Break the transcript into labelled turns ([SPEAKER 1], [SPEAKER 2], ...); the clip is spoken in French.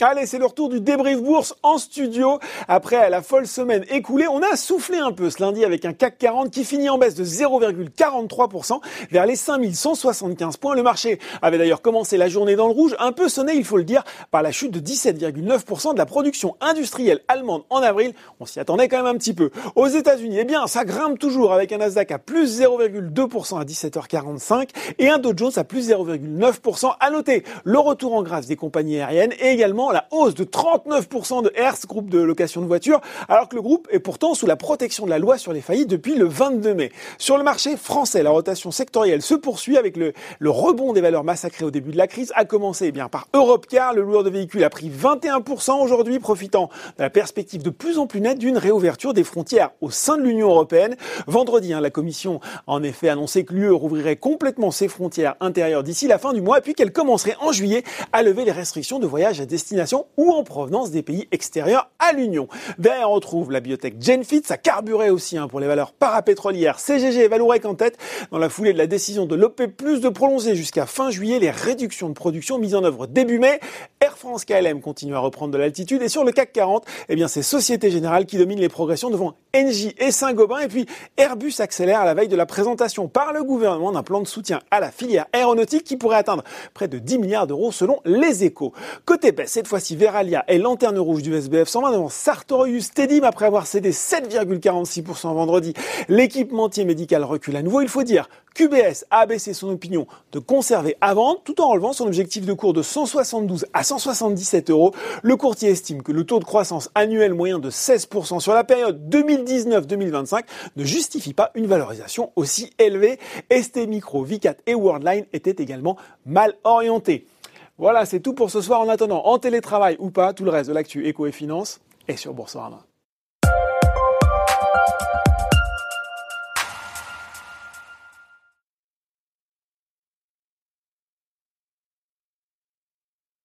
[SPEAKER 1] Allez, c'est le retour du débrief bourse en studio. Après la folle semaine écoulée, on a soufflé un peu ce lundi avec un CAC 40 qui finit en baisse de 0,43% vers les 5175 points. Le marché avait d'ailleurs commencé la journée dans le rouge, un peu sonné, il faut le dire, par la chute de 17,9% de la production industrielle allemande en avril. On s'y attendait quand même un petit peu. Aux États-Unis, eh bien, ça grimpe toujours avec un Nasdaq à plus 0,2% à 17h45 et un Dow Jones à plus 0,9%. À noter le retour en grâce des compagnies aériennes et également la hausse de 39% de Hertz, groupe de location de voitures, alors que le groupe est pourtant sous la protection de la loi sur les faillites depuis le 22 mai. Sur le marché français, la rotation sectorielle se poursuit avec le, rebond des valeurs massacrées au début de la crise, a commencé eh bien par Europcar, le loueur de véhicules a pris 21% aujourd'hui, profitant de la perspective de plus en plus nette d'une réouverture des frontières au sein de l'Union européenne. Vendredi, hein, la Commission a en effet annoncé que l'UE rouvrirait complètement ses frontières intérieures d'ici la fin du mois, puis qu'elle commencerait en juillet à lever les restrictions de voyage à destination ou en provenance des pays extérieurs à l'Union. Derrière, on retrouve la biotech Genfit, ça carburait aussi hein, pour les valeurs parapétrolières. CGG et Valorec en tête dans la foulée de la décision de l'OP+, de prolonger jusqu'à fin juillet les réductions de production mises en œuvre début mai. France KLM continue à reprendre de l'altitude et sur le CAC 40, eh bien c'est Société Générale qui domine les progressions devant Engie et Saint-Gobain et puis Airbus accélère à la veille de la présentation par le gouvernement d'un plan de soutien à la filière aéronautique qui pourrait atteindre près de 10 milliards d'euros selon les échos. Côté baisse, cette fois-ci Veralia est lanterne rouge du SBF 120 devant Sartorius Tedim après avoir cédé 7,46% vendredi. L'équipementier médical recule à nouveau. Il faut dire QBS a abaissé son opinion de conserver à vendre tout en relevant son objectif de cours de 172 à 177 euros. Le courtier estime que le taux de croissance annuel moyen de 16% sur la période 2019-2025 ne justifie pas une valorisation aussi élevée. ST Micro, Vicat et Worldline étaient également mal orientés. Voilà, c'est tout pour ce soir. En attendant, en télétravail ou pas, tout le reste de l'actu éco et finance est sur Boursorama.